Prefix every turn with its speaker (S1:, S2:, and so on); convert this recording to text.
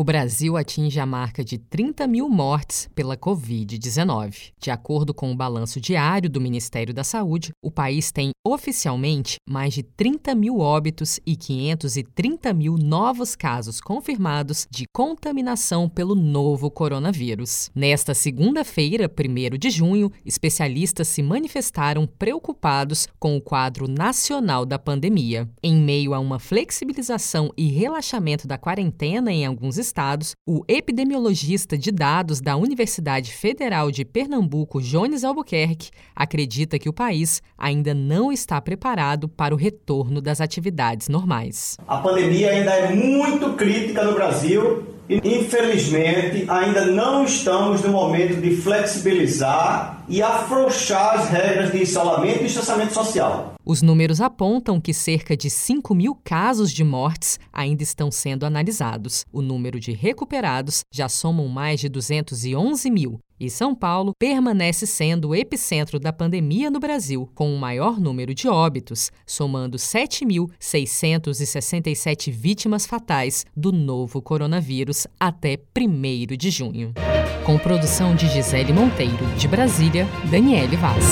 S1: O Brasil atinge a marca de 30 mil mortes pela Covid-19. De acordo com o balanço diário do Ministério da Saúde, o país tem oficialmente mais de 30 mil óbitos e 530 mil novos casos confirmados de contaminação pelo novo coronavírus. Nesta segunda-feira, 1 de junho, especialistas se manifestaram preocupados com o quadro nacional da pandemia. Em meio a uma flexibilização e relaxamento da quarentena em alguns estados, o epidemiologista de dados da Universidade Federal de Pernambuco, Jones Albuquerque, acredita que o país ainda não está preparado para o retorno das atividades normais.
S2: A pandemia ainda é muito crítica no Brasil infelizmente, ainda não estamos no momento de flexibilizar e afrouxar as regras de isolamento e distanciamento social.
S1: Os números apontam que cerca de 5 mil casos de mortes ainda estão sendo analisados. O número de recuperados já somam mais de 211 mil. E São Paulo permanece sendo o epicentro da pandemia no Brasil, com o maior número de óbitos, somando 7.667 vítimas fatais do novo coronavírus até 1 de junho. Com produção de Gisele Monteiro, de Brasília, Daniele Vaz.